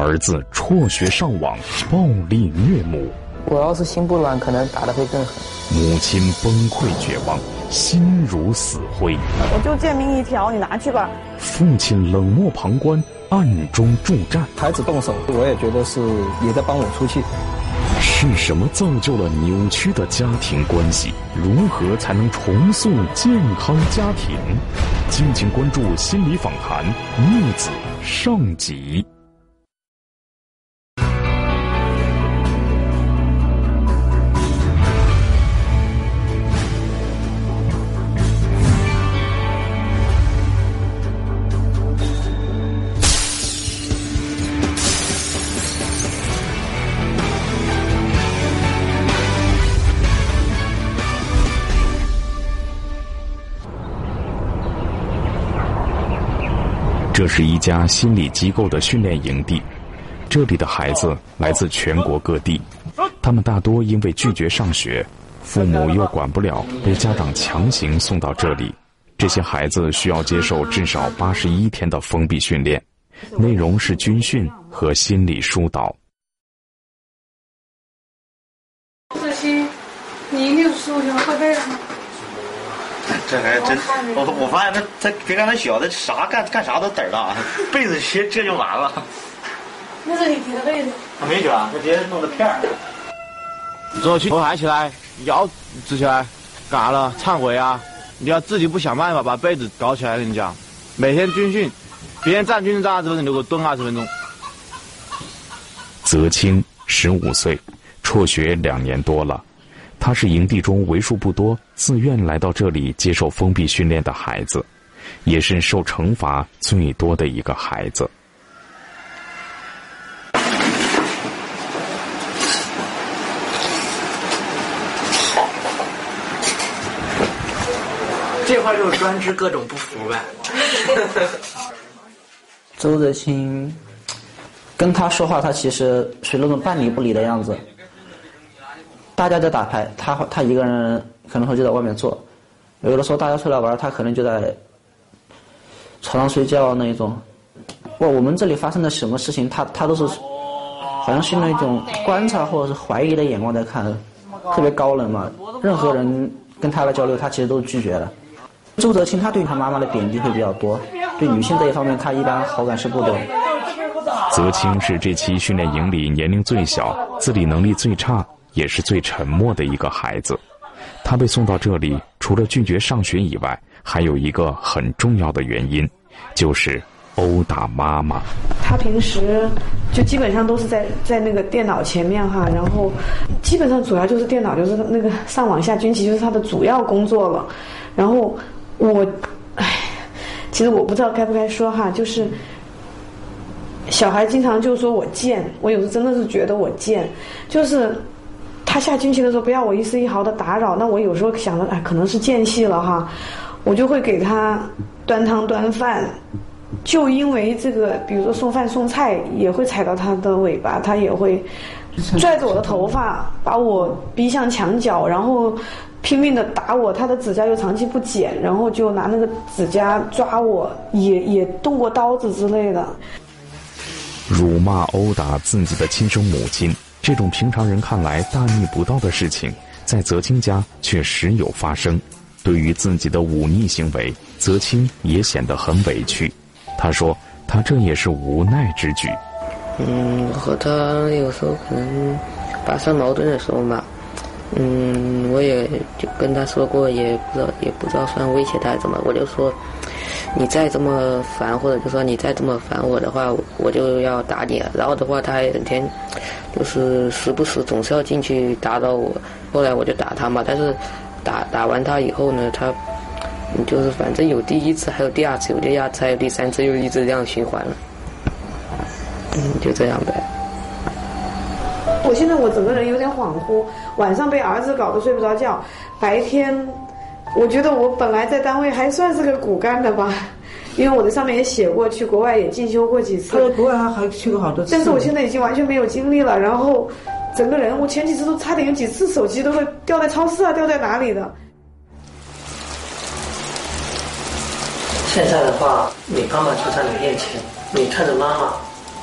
儿子辍学上网，暴力虐母。我要是心不软，可能打的会更狠。母亲崩溃绝望，心如死灰。我就贱命一条，你拿去吧。父亲冷漠旁观，暗中助战。孩子动手，我也觉得是也在帮我出气。是什么造就了扭曲的家庭关系？如何才能重塑健康家庭？敬请关注心理访谈逆子上集。这是一家心理机构的训练营地，这里的孩子来自全国各地，他们大多因为拒绝上学，父母又管不了，被家长强行送到这里。这些孩子需要接受至少八十一天的封闭训练，内容是军训和心理疏导。这些，你一定是我喜欢会背的吗？这还真，我我发现他他别看他小，他啥干干啥都胆儿大，被子学这就完了。那是你叠的被子。他没卷，他直接弄的片儿。走去头抬起来，腰直起来，干啥了？忏悔啊！你要自己不想办法把被子搞起来，跟你讲，每天军训，别人站军训站二十分钟，你给我蹲二十分钟。泽清十五岁，辍学两年多了。他是营地中为数不多自愿来到这里接受封闭训练的孩子，也是受惩罚最多的一个孩子。这块就是专治各种不服呗。周泽清跟他说话，他其实是那种半理不理的样子。大家在打牌，他他一个人可能会就在外面坐。有的时候大家出来玩，他可能就在床上睡觉那一种。哇，我们这里发生的什么事情，他他都是好像是那种观察或者是怀疑的眼光在看，特别高冷嘛。任何人跟他来交流，他其实都是拒绝的。周泽清他对他妈妈的贬低会比较多，对女性这一方面他一般好感是不多。泽清是这期训练营里年龄最小、自理能力最差。也是最沉默的一个孩子，他被送到这里，除了拒绝上学以外，还有一个很重要的原因，就是殴打妈妈。他平时就基本上都是在在那个电脑前面哈，然后基本上主要就是电脑，就是那个上网下军棋，就是他的主要工作了。然后我，唉，其实我不知道该不该说哈，就是小孩经常就说我贱，我有时真的是觉得我贱，就是。他下军棋的时候不要我一丝一毫的打扰，那我有时候想着，哎，可能是间隙了哈，我就会给他端汤端饭。就因为这个，比如说送饭送菜，也会踩到他的尾巴，他也会拽着我的头发，把我逼向墙角，然后拼命的打我。他的指甲又长期不剪，然后就拿那个指甲抓我，也也动过刀子之类的。辱骂殴打自己的亲生母亲。这种平常人看来大逆不道的事情，在泽清家却时有发生。对于自己的忤逆行为，泽清也显得很委屈。他说：“他这也是无奈之举。”嗯，我和他有时候可能发生矛盾的时候嘛，嗯，我也就跟他说过，也不知道也不知道算威胁他怎么，我就说。你再这么烦，或者就说你再这么烦我的话，我就要打你了。然后的话，他还整天就是时不时总是要进去打扰我。后来我就打他嘛，但是打打完他以后呢，他就是反正有第一次，还有第二次，有第二次，还有第三次，又一直这样循环了。嗯，就这样呗。我现在我整个人有点恍惚，晚上被儿子搞得睡不着觉，白天。我觉得我本来在单位还算是个骨干的吧，因为我在上面也写过，去国外也进修过几次。他在国外还还去过好多次。但是我现在已经完全没有精力了，然后整个人，我前几次都差点有几次手机都会掉在超市啊，掉在哪里的。现在的话，你妈妈就在你面前，你看着妈妈，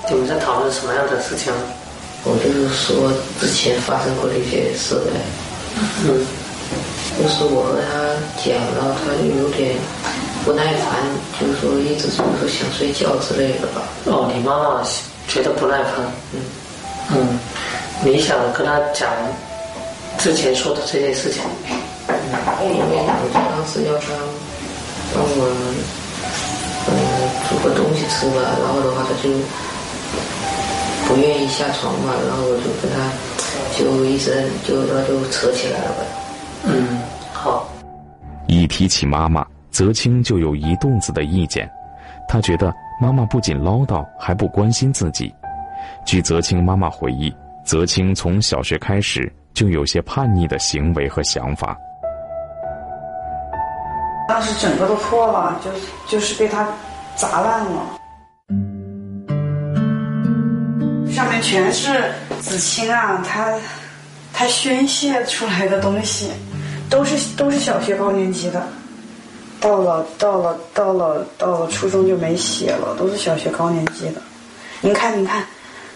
你们在讨论什么样的事情？我就是说之前发生过的一些事呗。嗯。就是我和他讲，然后他就有点不耐烦，就是说一直就是想睡觉之类的吧。哦，你妈妈觉得不耐烦。嗯。嗯，你想跟他讲之前说的这件事情？嗯因为我就当时要他帮我嗯煮个东西吃吧，然后的话他就不愿意下床嘛，然后我就跟他就一直就那就扯起来了呗。嗯，好。一提起妈妈，泽清就有一肚子的意见。他觉得妈妈不仅唠叨，还不关心自己。据泽清妈妈回忆，泽清从小学开始就有些叛逆的行为和想法。当时整个都破了，就就是被他砸烂了，上面全是子清啊，他他宣泄出来的东西，都是都是小学高年级的，到了到了到了到了初中就没写了，都是小学高年级的。您看您看，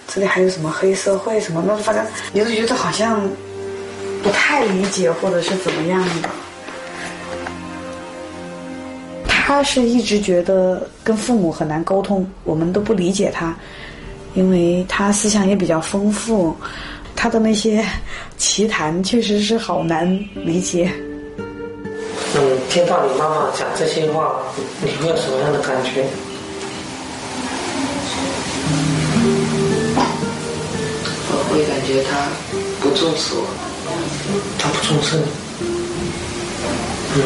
这里还有什么黑社会什么，那反正你就觉得好像不太理解或者是怎么样的。他是一直觉得跟父母很难沟通，我们都不理解他，因为他思想也比较丰富，他的那些 奇谈确实是好难理解。嗯，听到你妈妈讲这些话，你会有什么样的感觉？我会感觉他不重视我，他不重视你。嗯，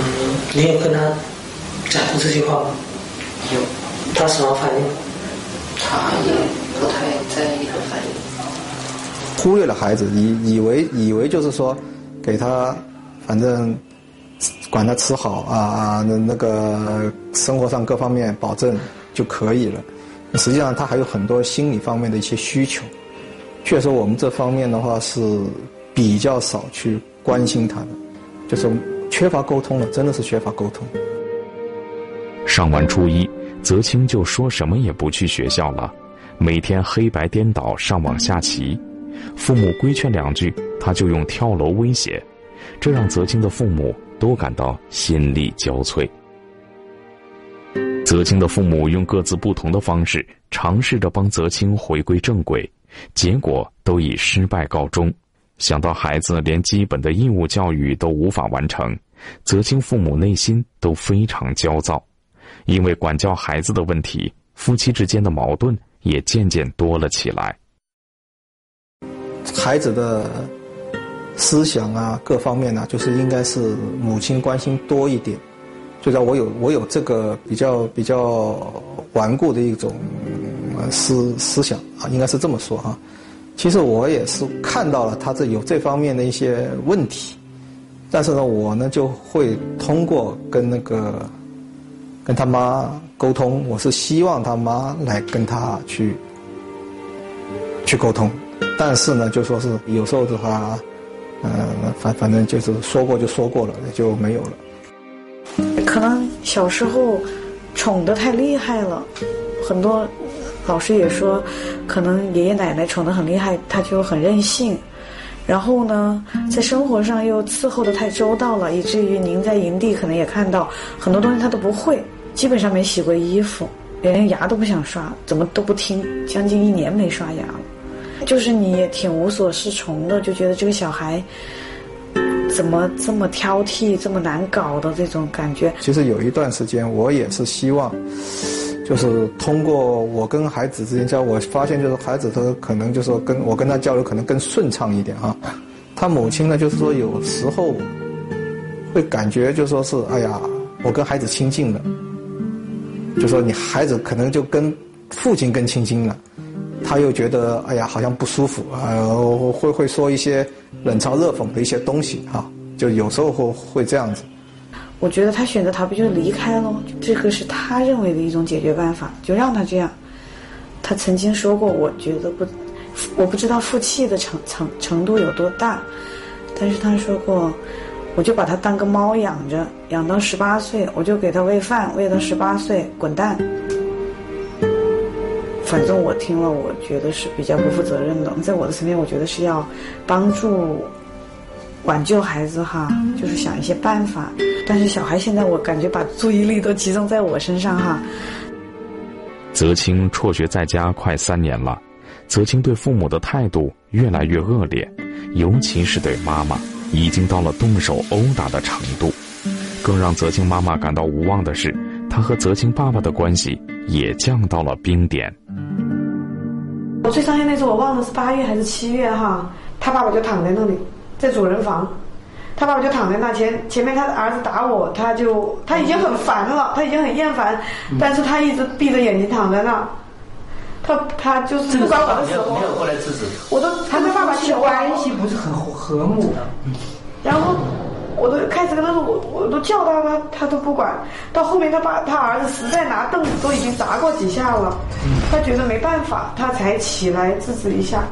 你有跟他？讲过这句话吗？有。他什么反应？他也不太在意的反应。忽略了孩子，以以为以为就是说，给他反正管他吃好啊啊，那那个生活上各方面保证就可以了。实际上他还有很多心理方面的一些需求。确实，我们这方面的话是比较少去关心他的，就是缺乏沟通了，真的是缺乏沟通。上完初一，泽清就说什么也不去学校了，每天黑白颠倒上网下棋。父母规劝两句，他就用跳楼威胁，这让泽清的父母都感到心力交瘁。泽清的父母用各自不同的方式尝试着帮泽清回归正轨，结果都以失败告终。想到孩子连基本的义务教育都无法完成，泽清父母内心都非常焦躁。因为管教孩子的问题，夫妻之间的矛盾也渐渐多了起来。孩子的思想啊，各方面呢，就是应该是母亲关心多一点。就说我有我有这个比较比较顽固的一种思思想啊，应该是这么说啊。其实我也是看到了他这有这方面的一些问题，但是呢，我呢就会通过跟那个。跟他妈沟通，我是希望他妈来跟他去去沟通，但是呢，就说是有时候的话，嗯，反反正就是说过就说过了，就没有了。可能小时候宠的太厉害了，很多老师也说，可能爷爷奶奶宠的很厉害，他就很任性。然后呢，在生活上又伺候的太周到了，以至于您在营地可能也看到很多东西他都不会，基本上没洗过衣服，连牙都不想刷，怎么都不听，将近一年没刷牙了。就是你也挺无所适从的，就觉得这个小孩怎么这么挑剔，这么难搞的这种感觉。其实有一段时间，我也是希望。就是通过我跟孩子之间交流，我发现就是孩子他可能就是说跟我跟他交流可能更顺畅一点哈。他母亲呢就是说有时候会感觉就说是哎呀，我跟孩子亲近了，就说你孩子可能就跟父亲更亲近了，他又觉得哎呀好像不舒服啊，会会说一些冷嘲热讽的一些东西哈，就有时候会会这样子。我觉得他选择逃避就离开了，这个是他认为的一种解决办法，就让他这样。他曾经说过，我觉得不，我不知道负气的程程程度有多大，但是他说过，我就把他当个猫养着，养到十八岁，我就给他喂饭，喂到十八岁滚蛋。反正我听了，我觉得是比较不负责任的。在我的层面，我觉得是要帮助挽救孩子哈，就是想一些办法。但是小孩现在，我感觉把注意力都集中在我身上哈。泽清辍学在家快三年了，泽清对父母的态度越来越恶劣，尤其是对妈妈，已经到了动手殴打的程度。更让泽清妈妈感到无望的是，她和泽清爸爸的关系也降到了冰点。我最伤心那次，我忘了是八月还是七月哈，他爸爸就躺在那里，在主人房，他爸爸就躺在那前前面，他的儿子打我，他就他已经很烦了，他已经很厌烦，但是他一直闭着眼睛躺在那，他他就是不管我的时候，没有过来制止，我都他跟爸爸求啊，关系不是很和睦。的，然后。我都开始跟他说，我我都叫他了，他都不管。到后面，他爸他儿子实在拿凳子都已经砸过几下了，他觉得没办法，他才起来制止一下。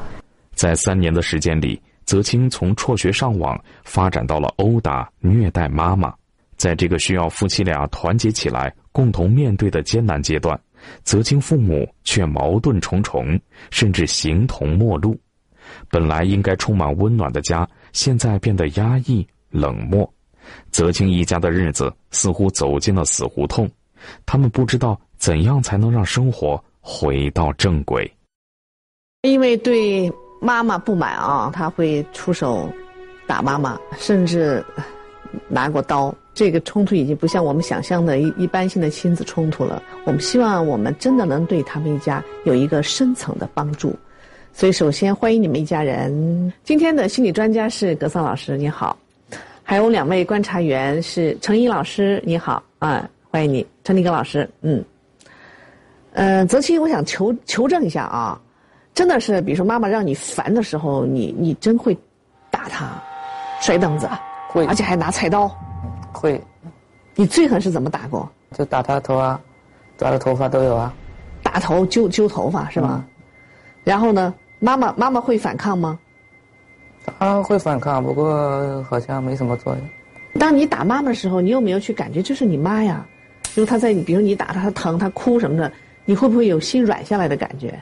在三年的时间里，泽清从辍学上网发展到了殴打、虐待妈妈。在这个需要夫妻俩团结起来、共同面对的艰难阶段，泽清父母却矛盾重重，甚至形同陌路。本来应该充满温暖的家，现在变得压抑。冷漠，泽清一家的日子似乎走进了死胡同，他们不知道怎样才能让生活回到正轨。因为对妈妈不满啊，他会出手打妈妈，甚至拿过刀。这个冲突已经不像我们想象的一一般性的亲子冲突了。我们希望我们真的能对他们一家有一个深层的帮助。所以，首先欢迎你们一家人。今天的心理专家是格桑老师，你好。还有两位观察员是程一老师，你好啊，欢迎你，陈立根老师，嗯，呃，泽清，我想求求证一下啊，真的是，比如说妈妈让你烦的时候，你你真会打他，摔凳子，会，而且还拿菜刀，会，你最狠是怎么打过？就打他头啊，抓他头发都有啊，打头揪揪头发是吗？然后呢，妈妈妈妈会反抗吗？他会反抗，不过好像没什么作用。当你打妈妈的时候，你有没有去感觉这是你妈呀？就是她在，比如你打她，她疼，她哭什么的，你会不会有心软下来的感觉？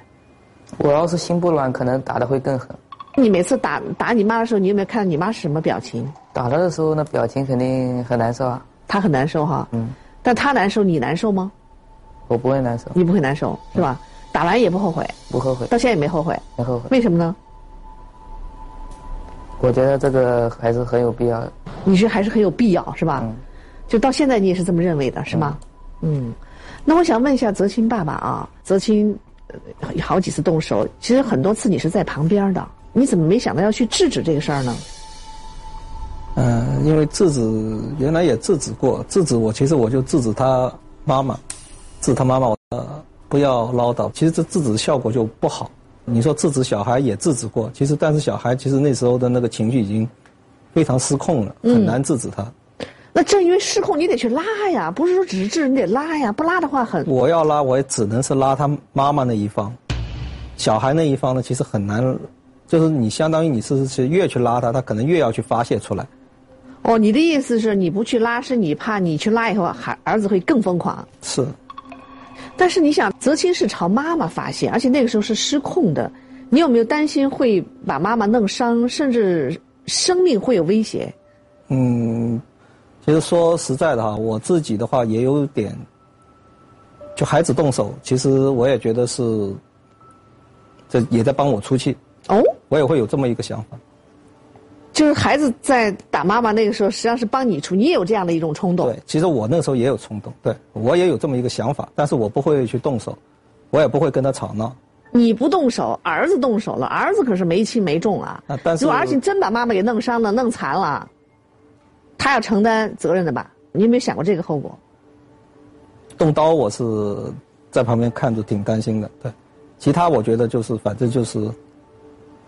我要是心不软，可能打的会更狠。你每次打打你妈的时候，你有没有看到你妈是什么表情？打她的时候，那表情肯定很难受啊。她很难受哈。嗯。但她难受，你难受吗？我不会难受。你不会难受是吧？打完也不后悔。不后悔。到现在也没后悔。没后悔。为什么呢？我觉得这个还是很有必要。你是还是很有必要是吧？嗯。就到现在你也是这么认为的是吗？嗯。那我想问一下泽清爸爸啊，泽清好几次动手，其实很多次你是在旁边的，你怎么没想到要去制止这个事儿呢？嗯，因为制止原来也制止过，制止我其实我就制止他妈妈，制止他妈妈呃不要唠叨，其实这制止效果就不好。你说制止小孩也制止过，其实但是小孩其实那时候的那个情绪已经非常失控了，很难制止他。那正因为失控，你得去拉呀，不是说只是治，你得拉呀，不拉的话很。我要拉，我也只能是拉他妈妈那一方，小孩那一方呢，其实很难，就是你相当于你是是越去拉他，他可能越要去发泄出来。哦，你的意思是你不去拉，是你怕你去拉以后，孩儿子会更疯狂。是。但是你想，泽清是朝妈妈发泄，而且那个时候是失控的，你有没有担心会把妈妈弄伤，甚至生命会有威胁？嗯，其实说实在的哈，我自己的话也有点，就孩子动手，其实我也觉得是，这也在帮我出气。哦，我也会有这么一个想法。就是孩子在打妈妈那个时候，实际上是帮你出，你也有这样的一种冲动。对，其实我那个时候也有冲动，对我也有这么一个想法，但是我不会去动手，我也不会跟他吵闹。你不动手，儿子动手了，儿子可是没轻没重啊。啊，但是如果儿子真把妈妈给弄伤了、弄残了，他要承担责任的吧？你有没有想过这个后果？动刀，我是在旁边看着挺担心的。对，其他我觉得就是反正就是。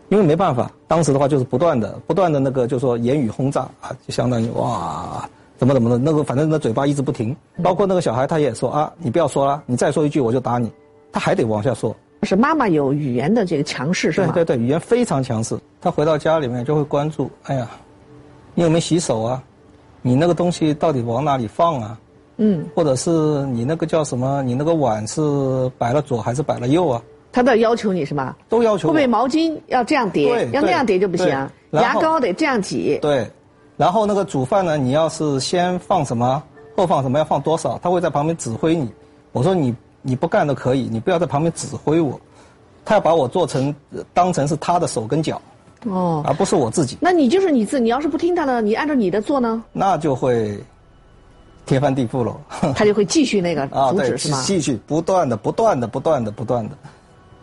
因为没办法，当时的话就是不断的、不断的那个，就说言语轰炸啊，就相当于哇，怎么怎么的，那个反正那嘴巴一直不停。包括那个小孩，他也说啊，你不要说了，你再说一句我就打你，他还得往下说。是妈妈有语言的这个强势是吗？对对对，语言非常强势。他回到家里面就会关注，哎呀，你有没有洗手啊？你那个东西到底往哪里放啊？嗯。或者是你那个叫什么？你那个碗是摆了左还是摆了右啊？他都要求你是吗？都要求我。会不会毛巾要这样叠，要那样叠就不行牙膏得这样挤。对，然后那个煮饭呢，你要是先放什么，后放什么，要放多少，他会在旁边指挥你。我说你你不干都可以，你不要在旁边指挥我。他要把我做成呃当成是他的手跟脚，哦，而不是我自己，那你就是你自，你要是不听他的，你按照你的做呢，那就会天翻地覆喽。他就会继续那个啊，对，阻止是吗？继续不断的、不断的、不断的、不断的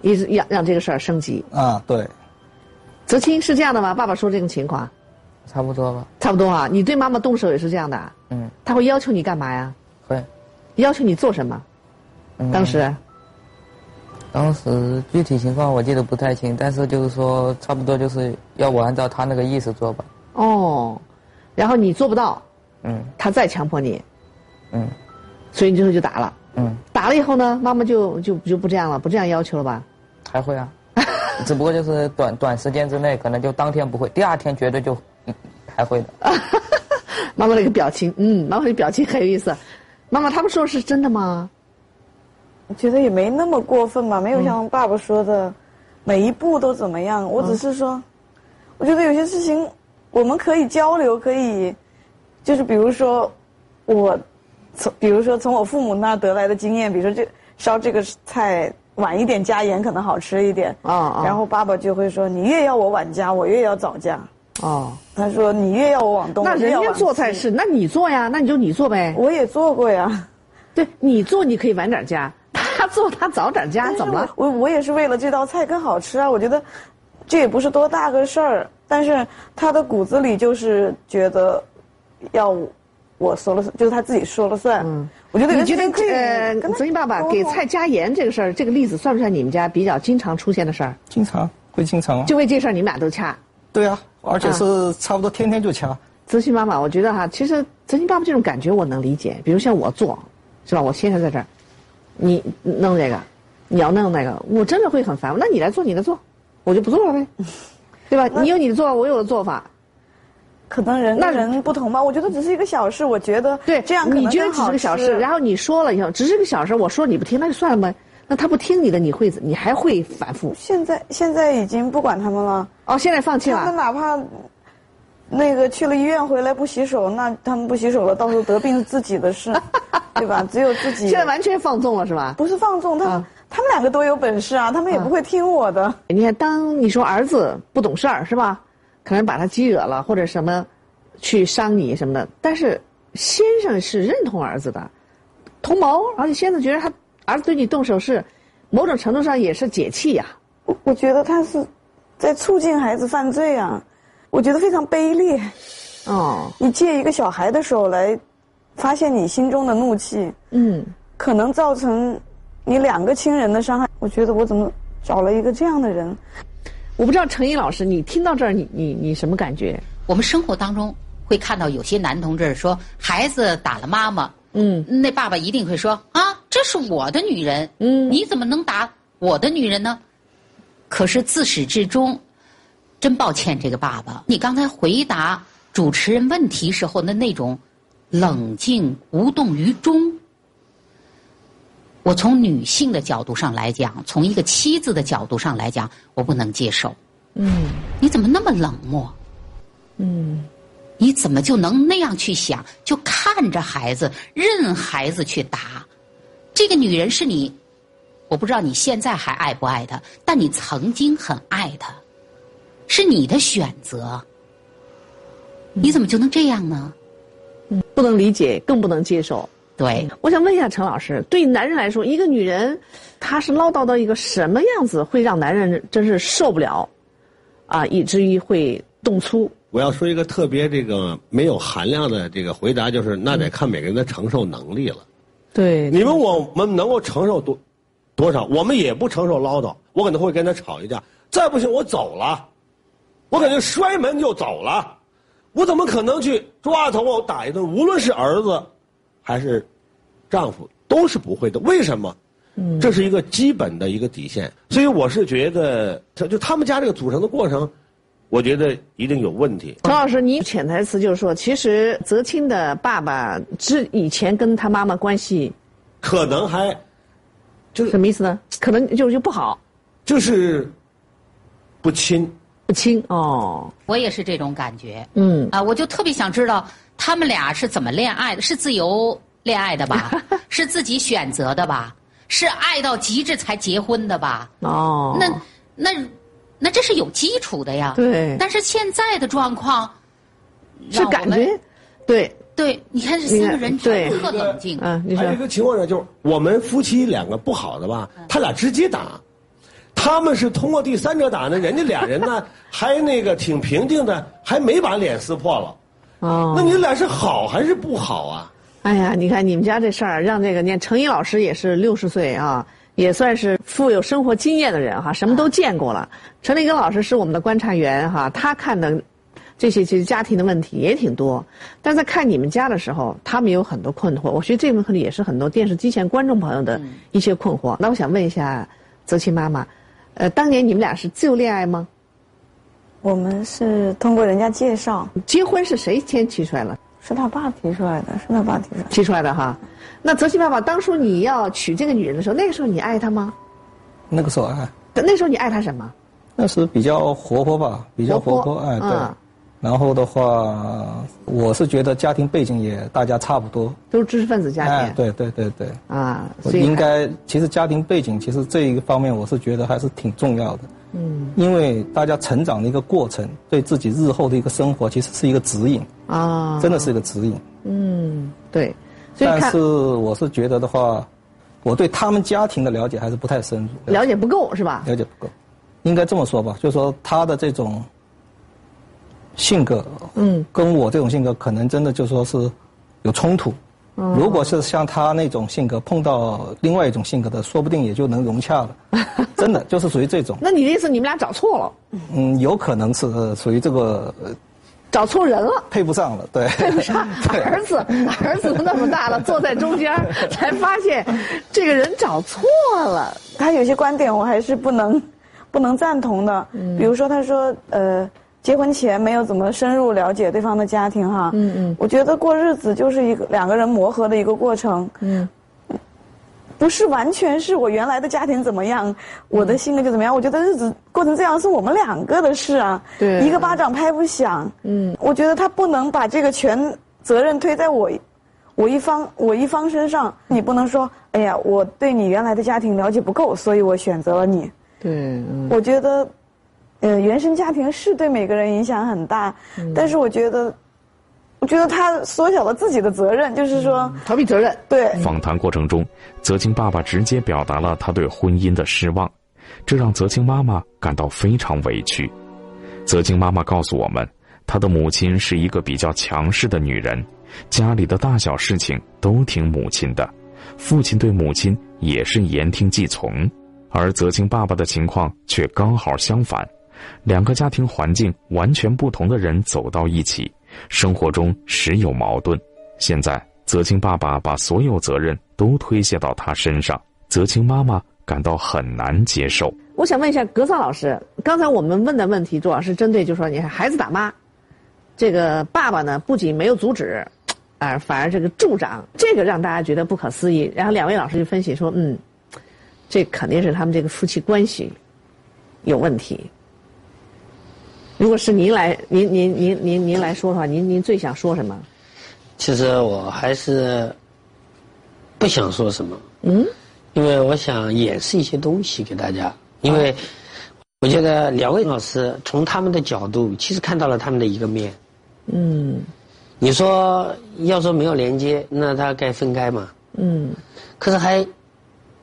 一直让让这个事儿升级。啊，对。泽清是这样的吗？爸爸说这种情况，差不多吧。差不多啊。你对妈妈动手也是这样的啊？嗯，他会要求你干嘛呀？会。要求你做什么？嗯当时当时具体情况我记得不太清，但是就是说差不多就是要我按照他那个意思做吧。哦，然后你做不到，嗯他再强迫你，嗯所以你最后就打了。嗯，打了以后呢，妈妈就就就不这样了，不这样要求了吧？还会啊，只不过就是短短时间之内，可能就当天不会，第二天绝对就嗯还会的。妈妈那个表情，嗯，妈妈的表情很有意思。妈妈，他们说的是真的吗？我觉得也没那么过分吧，没有像爸爸说的，每一步都怎么样。我只是说，我觉得有些事情我们可以交流，可以，就是比如说，我从比如说从我父母那得来的经验，比如说这烧这个菜晚一点加盐可能好吃一点，啊啊然后爸爸就会说，你越要我晚加，我越要早加。哦，他说你越要我往东，那人家做菜是，那你做呀，那你就你做呗。我也做过呀。对你做，你可以晚点加；他做，他早点加，怎么了？我我也是为了这道菜更好吃啊！我觉得这也不是多大个事儿，但是他的骨子里就是觉得要我说了算，就是他自己说了算。嗯，我觉得你觉得些事情可以呃，跟泽英爸爸给菜加盐这个事儿，这个例子算不算你们家比较经常出现的事儿？经常会经常啊。就为这事儿你们俩都掐。对啊，而且是差不多天天就掐。泽鑫妈妈，我觉得哈，其实泽鑫爸爸这种感觉我能理解。比如像我做，是吧？我先生在这儿，你弄这个，你要弄那个，我真的会很烦。那你来做，你的做，我就不做了呗，对吧？你有你的做法，我有我的做法。可能人那人不同吧，我觉得只是一个小事，我觉得对这样你觉得只是个小事，然后你说了以后，只是个小事，我说你不听，那就算了呗。那他不听你的，你会你还会反复。现在现在已经不管他们了。哦，现在放弃他们了。哪怕那个去了医院回来不洗手，那他们不洗手了，到时候得病是自己的事，对吧？只有自己。现在完全放纵了是吧？不是放纵，他们、他们两个都有本事啊，他们也不会听我的。你看，当你说儿子不懂事儿是吧？可能把他激惹了，或者什么，去伤你什么的。但是先生是认同儿子的，同谋，而且先生觉得他儿子对你动手是，某种程度上也是解气呀、我我觉得他是在促进孩子犯罪啊，我觉得非常卑劣。哦，你借一个小孩的手来发泄你心中的怒气，嗯，可能造成你两个亲人的伤害。我觉得我怎么找了一个这样的人？我不知道程毅老师，你听到这儿，你你你什么感觉？我们生活当中会看到有些男同志说，孩子打了妈妈，嗯，那爸爸一定会说啊，这是我的女人，嗯，你怎么能打我的女人呢？可是自始至终，真抱歉，这个爸爸，你刚才回答主持人问题时候的那种冷静无动于衷，我从女性的角度上来讲，从一个妻子的角度上来讲，我不能接受。嗯，你怎么那么冷漠？嗯，你怎么就能那样去想？就看着孩子，任孩子去打。这个女人是你，我不知道你现在还爱不爱她，但你曾经很爱她，是你的选择。你怎么就能这样呢？嗯，不能理解，更不能接受。对，我想问一下陈老师，对男人来说，一个女人她是唠叨到一个什么样子，会让男人真是受不了，啊，以至于会动粗？我要说一个特别这个没有含量的这个回答，就是那得看每个人的承受能力了。对，你问我们能够承受多多少，我们也不承受唠叨，我可能会跟他吵一架，再不行我走了，我感觉摔门就走了，我怎么可能去抓头我打一顿？无论是儿子还是丈夫，都是不会的。为什么？嗯这是一个基本的一个底线，所以我是觉得，他就他们家这个组成的过程，我觉得一定有问题。陈老师，你潜台词就是说，其实泽清的爸爸之以前跟他妈妈关系可能还就是什么意思呢？可能就就不好。就是不亲，不清哦。我也是这种感觉。嗯啊，我就特别想知道他们俩是怎么恋爱的，是自由恋爱的吧？是自己选择的吧？是爱到极致才结婚的吧？哦，那那那这是有基础的呀。对但是现在的状况是感觉，对对，你看这三个人全特冷静。嗯，你还有一个情况呢，就是我们夫妻两个不好的吧，他俩直接打，他们是通过第三者打的，人家俩人呢 还那个挺平静的，还没把脸撕破了。哦，那你俩是好还是不好啊？哎呀，你看你们家这事儿，让这个念程一老师也是六十岁啊，也算是富有生活经验的人哈，什么都见过了。陈立根老师是我们的观察员哈，他看的这些其实家庭的问题也挺多，但在看你们家的时候，他们有很多困惑。我觉得这部分可能也是很多电视机前观众朋友的一些困惑。那我想问一下泽清妈妈，呃，当年你们俩是自由恋爱吗？我们是通过人家介绍，结婚是谁先提出来了？是他爸提出来的，是他爸提出来的。提出来的哈。那泽西爸爸，当初你要娶这个女人的时候，那个时候你爱她吗？那个时候爱，那时候你爱她什么？那时比较活泼吧，比较活泼，哎，对。嗯然后的话，我是觉得家庭背景也大家差不多，都是知识分子家庭。哎，对对对对。啊，所以应该其实家庭背景其实这一个方面，我是觉得还是挺重要的。嗯。因为大家成长的一个过程，对自己日后的一个生活，其实是一个指引。啊。真的是一个指引。嗯，对。所以但是我是觉得的话，我对他们家庭的了解还是不太深入。了解不够是吧？了解不够，应该这么说吧，就是说他的这种性格，嗯，跟我这种性格可能真的就说是有冲突。嗯如果是像他那种性格碰到另外一种性格的，说不定也就能融洽了。真的就是属于这种。那你的意思，你们俩找错了？嗯，有可能是呃属于这个呃找错人了，配不上了，对。配不上 儿子，儿子都那么大了，坐在中间，才发现这个人找错了。他有些观点我还是不能不能赞同的，比如说他说呃。结婚前没有怎么深入了解对方的家庭哈，嗯嗯，我觉得过日子就是一个两个人磨合的一个过程，嗯，不是完全是我原来的家庭怎么样，我的性格就怎么样。我觉得日子过成这样是我们两个的事啊，对，一个巴掌拍不响，嗯，我觉得他不能把这个全责任推在我我一方我一方身上，你不能说，哎呀，我对你原来的家庭了解不够，所以我选择了你。对，嗯、我觉得。呃，原生家庭是对每个人影响很大，嗯、但是我觉得，我觉得他缩小了自己的责任，就是说、嗯、逃避责任。对。访谈过程中，泽清爸爸直接表达了他对婚姻的失望，这让泽清妈妈感到非常委屈。泽清妈妈告诉我们，她的母亲是一个比较强势的女人，家里的大小事情都听母亲的，父亲对母亲也是言听计从，而泽清爸爸的情况却刚好相反。两个家庭环境完全不同的人走到一起，生活中时有矛盾。现在，泽清爸爸把所有责任都推卸到他身上，泽清妈妈感到很难接受。我想问一下格桑老师，刚才我们问的问题主要是针对，就是说，你看孩子打妈，这个爸爸呢不仅没有阻止，啊、反而这个助长，这个让大家觉得不可思议。然后两位老师就分析说，嗯，这肯定是他们这个夫妻关系有问题。如果是您来，您您您您您来说的话，您您最想说什么？其实我还是不想说什么，嗯，因为我想演示一些东西给大家。因为我觉得两位老师从他们的角度，其实看到了他们的一个面。嗯，你说要说没有连接，那他该分开嘛？嗯，可是还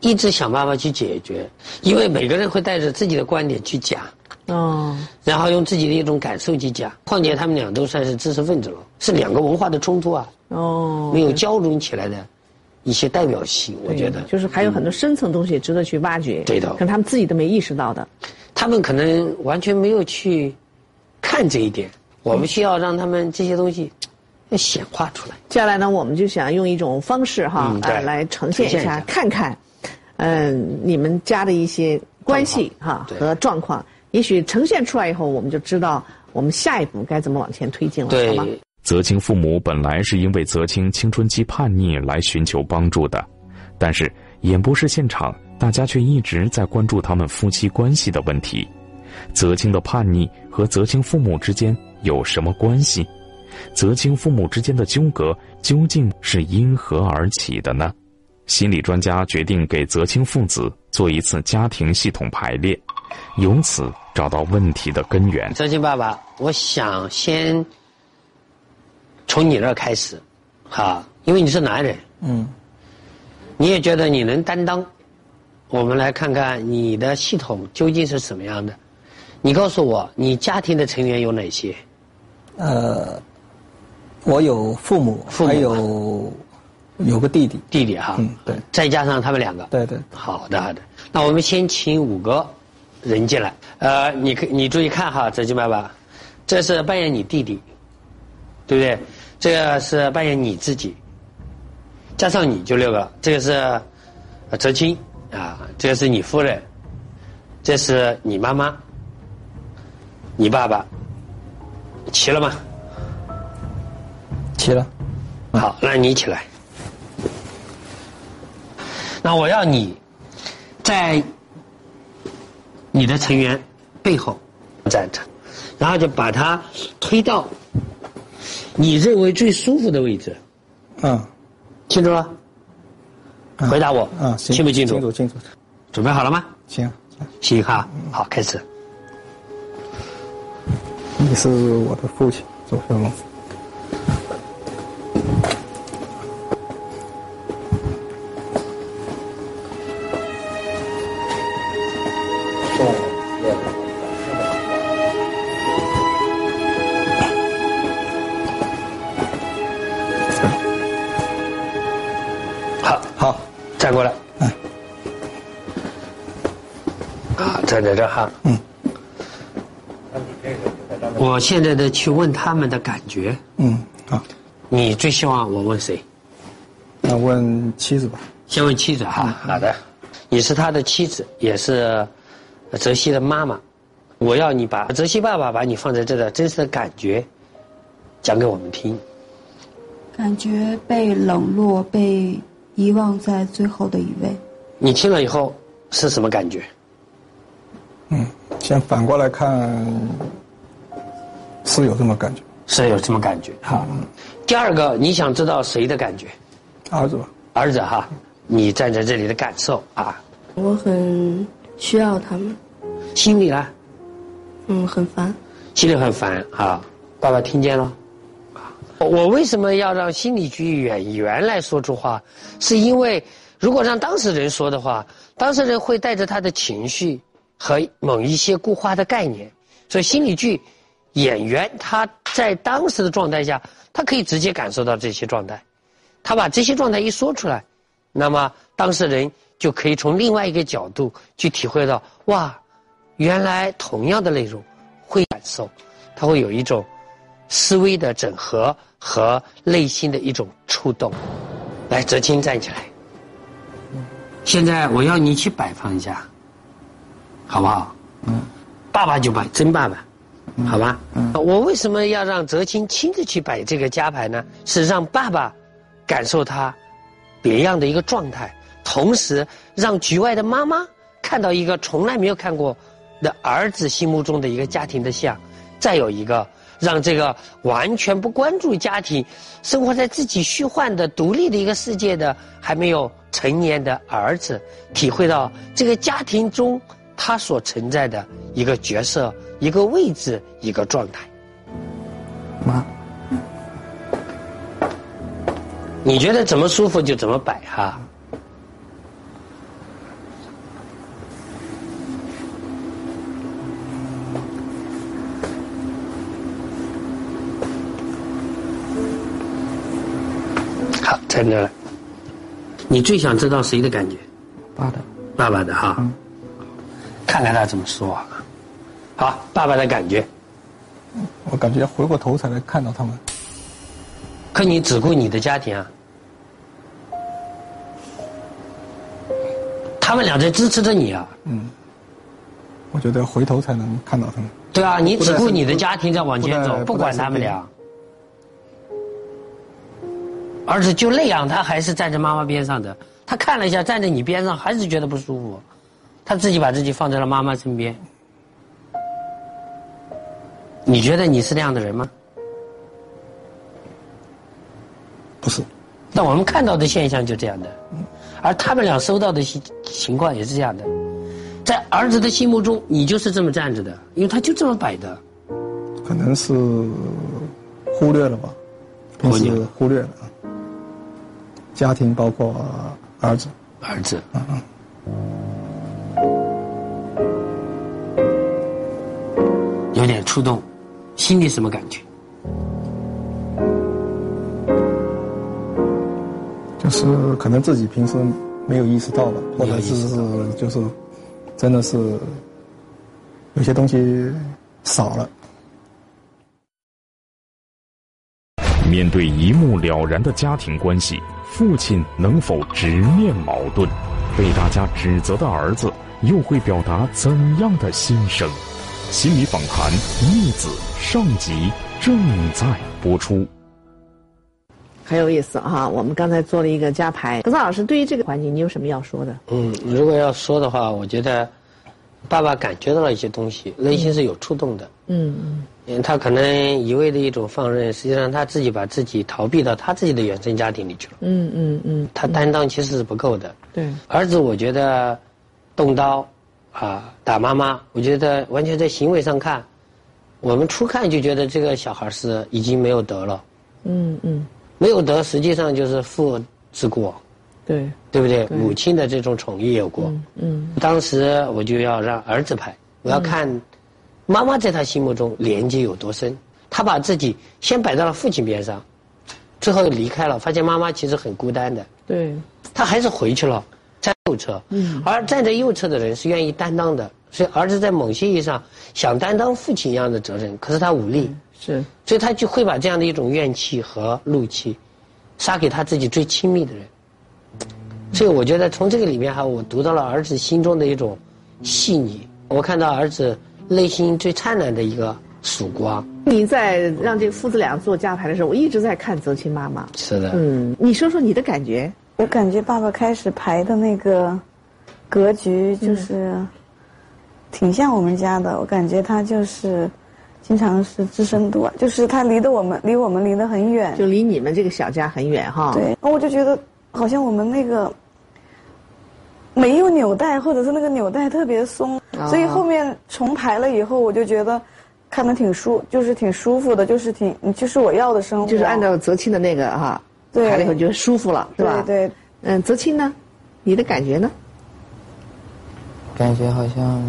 一直想办法去解决，因为每个人会带着自己的观点去讲。哦，然后用自己的一种感受去讲，况且他们俩都算是知识分子了，是两个文化的冲突啊，哦，没有交融起来的一些代表性，我觉得。就是还有很多深层东西值得去挖掘，对的，可能他们自己都没意识到的，他们可能完全没有去看这一点，我们需要让他们这些东西要显化出来。接下来呢，我们就想用一种方式哈，嗯、呃，来呈现一下，一下。看看，嗯，你们家的一些关系哈和状况。也许呈现出来以后，我们就知道我们下一步该怎么往前推进了，好吗？泽清父母本来是因为泽清青春期叛逆来寻求帮助的，但是演播室现场大家却一直在关注他们夫妻关系的问题。泽清的叛逆和泽清父母之间有什么关系？泽清父母之间的纠葛究竟是因何而起的呢？心理专家决定给泽清父子做一次家庭系统排列，由此找到问题的根源。泽清爸爸，我想先从你那儿开始，哈，因为你是男人，嗯，你也觉得你能担当。我们来看看你的系统究竟是什么样的。你告诉我，你家庭的成员有哪些？呃，我有父母，父母还有有个弟弟，弟弟哈，嗯，对，再加上他们两个。对对。好的好的，那我们先请五个人进来。呃，你可你注意看哈，泽金爸爸，这是扮演你弟弟，对不对？这个是扮演你自己，加上你就六个了。这个是呃泽清啊，这个是你夫人，这是你妈妈，你爸爸，齐了吗？齐了。好，那你起来。那我要你在你的成员背后站着，然后就把他推到你认为最舒服的位置。嗯，清楚了？回答我。嗯，行清不清楚？清楚清楚。准备好了吗？行。行哈，好，开始。你是我的父亲，周小龙。好，站在这哈。嗯。我现在的去问他们的感觉。嗯，好。你最希望我问谁？那问妻子吧。先问妻子哈。好的。你是他的妻子，也是泽西的妈妈。我要你把泽西爸爸把你放在这的真实的感觉讲给我们听。感觉被冷落、被遗忘在最后的一位。你听了以后是什么感觉？嗯，先反过来看，是有这么感觉。是有这么感觉。好。第二个，你想知道谁的感觉？儿子吧。儿子哈，你站在这里的感受啊？我很需要他们。心里呢？嗯，很烦。心里很烦啊！爸爸听见了。我为什么要让心理剧演员来说出话？是因为如果让当事人说的话，当事人会带着他的情绪和某一些固化的概念，所以心理剧演员他在当时的状态下，他可以直接感受到这些状态，他把这些状态一说出来，那么当事人就可以从另外一个角度去体会到，哇，原来同样的内容会感受，他会有一种思维的整合。和内心的一种触动，来，泽清站起来。现在我要你去摆放一下，好不好？嗯。爸爸就摆真爸爸，好吧？嗯。我为什么要让泽清亲自去摆这个家牌呢？是让爸爸感受他别样的一个状态，同时让局外的妈妈看到一个从来没有看过的儿子心目中的一个家庭的像，再有一个。让这个完全不关注家庭、生活在自己虚幻的独立的一个世界的还没有成年的儿子，体会到这个家庭中他所存在的一个角色、一个位置、一个状态。妈，你觉得怎么舒服就怎么摆哈。好，在那。你最想知道谁的感觉？爸的。爸爸的哈。看看他怎么说。好，爸爸的感觉。我感觉要回过头才能看到他们。可你只顾你的家庭啊。他们俩在支持着你啊。嗯。我觉得回头才能看到他们。对啊，你只顾你的家庭在往前走，不管他们俩。儿子就那样，他还是站在妈妈边上的。他看了一下，站在你边上还是觉得不舒服，他自己把自己放在了妈妈身边。你觉得你是那样的人吗？不是。但我们看到的现象就这样的，而他们俩收到的情情况也是这样的，在儿子的心目中，你就是这么站着的，因为他就这么摆的。可能是忽略了吧，平时忽略了。家庭包括儿子，儿子，嗯嗯。触动，心里什么感觉？就是可能自己平时没有意识到吧，或者是就是真的是有些东西少了。面对一目了然的家庭关系，父亲能否直面矛盾？被大家指责的儿子又会表达怎样的心声？心理访谈逆子上集正在播出。很有意思哈，我们刚才做了一个加牌。格桑老师，对于这个环境，你有什么要说的？嗯，如果要说的话，我觉得爸爸感觉到了一些东西，内心是有触动的。嗯嗯。嗯，他可能一味的一种放任，实际上他自己把自己逃避到他自己的原生家庭里去了。嗯嗯嗯。他担当其实是不够的。对。儿子，我觉得动刀啊打妈妈，我觉得完全在行为上看，我们初看就觉得这个小孩是已经没有德了。嗯嗯。没有德，实际上就是父之过，对对不对？母亲的这种宠溺有过。嗯，当时我就要让儿子拍，我要看妈妈在他心目中连接有多深。他把自己先摆到了父亲边上，最后离开了，发现妈妈其实很孤单的。对，他还是回去了，在右侧。嗯，而站在右侧的人是愿意担当的，所以儿子在某些意义上想担当父亲一样的责任，可是他无力。是，所以他就会把这样的一种怨气和怒气，撒给他自己最亲密的人。所以我觉得从这个里面哈，我读到了儿子心中的一种细腻，我看到儿子内心最灿烂的一个曙光。你在让这父子俩做家牌的时候，我一直在看泽亲妈妈。是的。嗯，你说说你的感觉。我感觉爸爸开始排的那个格局就是挺像我们家的，我感觉他就是。经常是置身度，就是他离得我们离我们离得很远，就离你们这个小家很远哈。对，我就觉得好像我们那个没有纽带，或者是那个纽带特别松，所以后面重排了以后，我就觉得看的挺舒，就是挺舒服的，就是挺就是我要的生活，就是按照泽清的那个哈，排了以后就舒服了，是吧？对对，嗯，泽清呢，你的感觉呢？感觉好像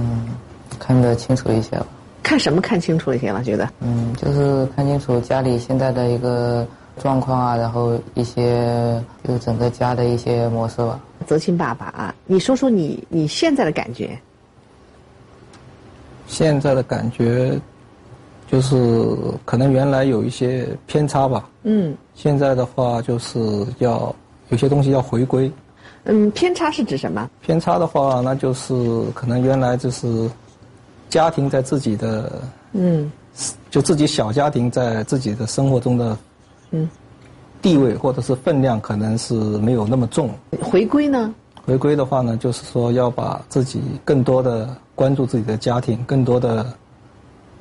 看得清楚一些了。看什么看清楚一些了？觉得嗯，就是看清楚家里现在的一个状况啊，然后一些就整个家的一些模式吧。泽清爸爸啊，你说说你你现在的感觉。现在的感觉，就是可能原来有一些偏差吧。嗯。现在的话，就是要有些东西要回归。嗯，偏差是指什么？偏差的话，那就是可能原来就是。家庭在自己的，嗯，就自己小家庭在自己的生活中的，嗯，地位或者是分量可能是没有那么重。回归呢？回归的话呢，就是说要把自己更多的关注自己的家庭，更多的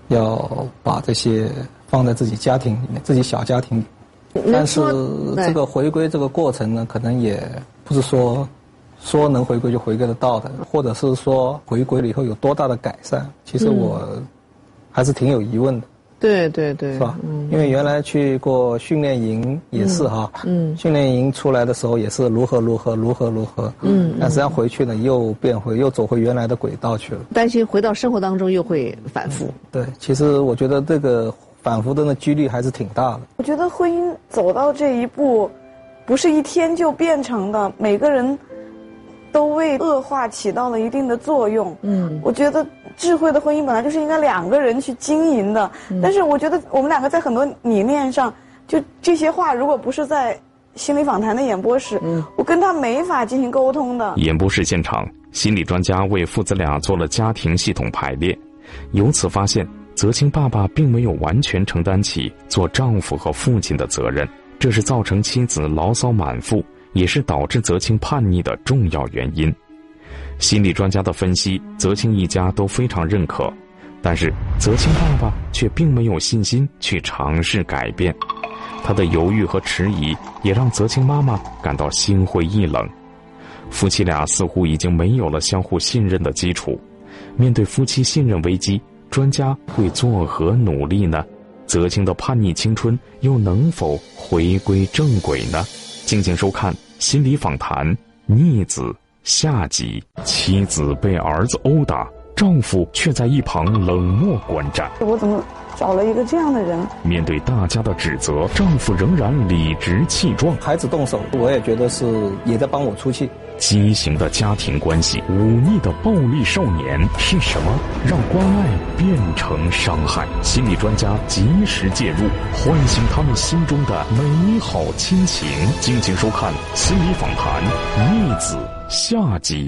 要把这些放在自己家庭里面，自己小家庭。但是这个回归这个过程呢，可能也不是说。说能回归就回归得到的，或者是说回归了以后有多大的改善？其实我还是挺有疑问的。对对对，是吧？因为原来去过训练营也是哈，嗯，训练营出来的时候也是如何如何如何如何，嗯，但实际上回去呢又变回又走回原来的轨道去了。担心回到生活当中又会反复。对，其实我觉得这个反复的那几率还是挺大的。我觉得婚姻走到这一步，不是一天就变成的，每个人。都为恶化起到了一定的作用。嗯，我觉得智慧的婚姻本来就是应该两个人去经营的。但是我觉得我们两个在很多理念上，就这些话，如果不是在心理访谈的演播室，我跟他没法进行沟通的。演播室现场，心理专家为父子俩做了家庭系统排列，由此发现，泽清爸爸并没有完全承担起做丈夫和父亲的责任，这是造成妻子牢骚满腹。也是导致泽清叛逆的重要原因。心理专家的分析，泽清一家都非常认可，但是泽清爸爸却并没有信心去尝试改变。他的犹豫和迟疑，也让泽清妈妈感到心灰意冷。夫妻俩似乎已经没有了相互信任的基础。面对夫妻信任危机，专家会作何努力呢？泽清的叛逆青春又能否回归正轨呢？敬请收看《心理访谈》逆子下集。妻子被儿子殴打，丈夫却在一旁冷漠观战。我怎么？找了一个这样的人，面对大家的指责，丈夫仍然理直气壮。孩子动手，我也觉得是也在帮我出气。畸形的家庭关系，忤逆的暴力少年是什么？让关爱变成伤害？心理专家及时介入，唤醒他们心中的美好亲情。敬请收看《心理访谈》逆子下集。